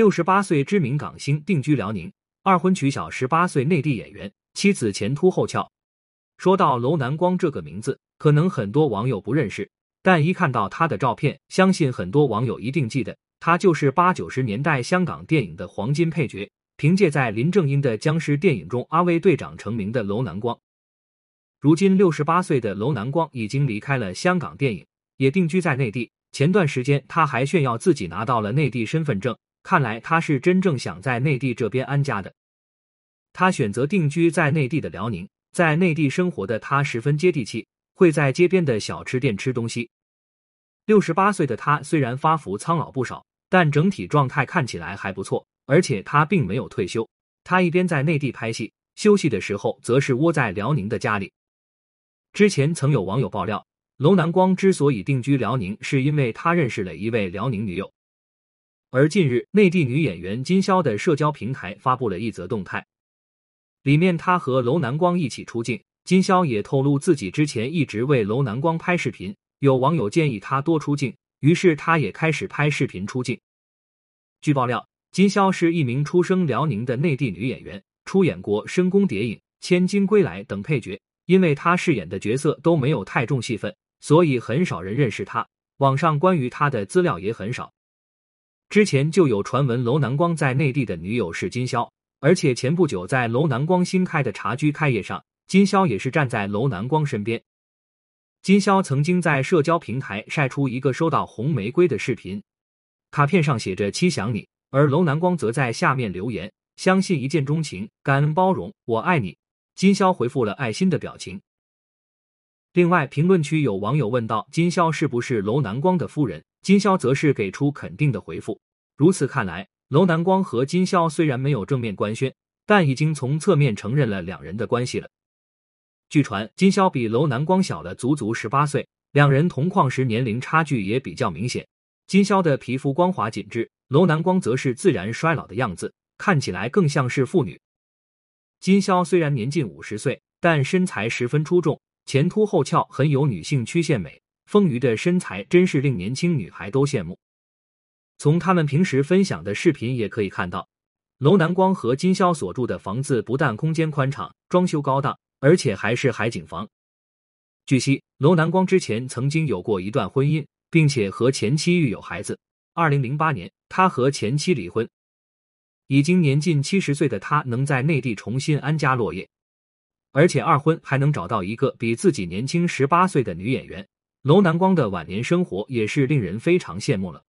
六十八岁知名港星定居辽宁，二婚娶小十八岁内地演员，妻子前凸后翘。说到楼南光这个名字，可能很多网友不认识，但一看到他的照片，相信很多网友一定记得，他就是八九十年代香港电影的黄金配角，凭借在林正英的僵尸电影中阿威队长成名的楼南光。如今六十八岁的楼南光已经离开了香港电影，也定居在内地。前段时间他还炫耀自己拿到了内地身份证，看来他是真正想在内地这边安家的。他选择定居在内地的辽宁，在内地生活的他十分接地气，会在街边的小吃店吃东西。六十八岁的他虽然发福苍老不少，但整体状态看起来还不错，而且他并没有退休。他一边在内地拍戏，休息的时候则是窝在辽宁的家里。之前曾有网友爆料，楼南光之所以定居辽宁，是因为他认识了一位辽宁女友。而近日，内地女演员金潇的社交平台发布了一则动态，里面她和楼南光一起出镜。金潇也透露自己之前一直为楼南光拍视频，有网友建议她多出镜，于是她也开始拍视频出镜。据爆料，金潇是一名出生辽宁的内地女演员，出演过《深宫谍影》《千金归来》等配角。因为她饰演的角色都没有太重戏份，所以很少人认识她。网上关于她的资料也很少。之前就有传闻楼南光在内地的女友是金潇，而且前不久在楼南光新开的茶居开业上，金潇也是站在楼南光身边。金宵曾经在社交平台晒出一个收到红玫瑰的视频，卡片上写着“七想你”，而楼南光则在下面留言：“相信一见钟情，感恩包容，我爱你。”金宵回复了爱心的表情。另外，评论区有网友问到金潇是不是楼南光的夫人，金潇则是给出肯定的回复。如此看来，楼南光和金潇虽然没有正面官宣，但已经从侧面承认了两人的关系了。据传，金潇比楼南光小了足足十八岁，两人同框时年龄差距也比较明显。金潇的皮肤光滑紧致，楼南光则是自然衰老的样子，看起来更像是妇女。金潇虽然年近五十岁，但身材十分出众，前凸后翘，很有女性曲线美。丰腴的身材真是令年轻女孩都羡慕。从他们平时分享的视频也可以看到，楼南光和金潇所住的房子不但空间宽敞、装修高档，而且还是海景房。据悉，楼南光之前曾经有过一段婚姻，并且和前妻育有孩子。二零零八年，他和前妻离婚。已经年近七十岁的他能在内地重新安家落业，而且二婚还能找到一个比自己年轻十八岁的女演员，楼南光的晚年生活也是令人非常羡慕了。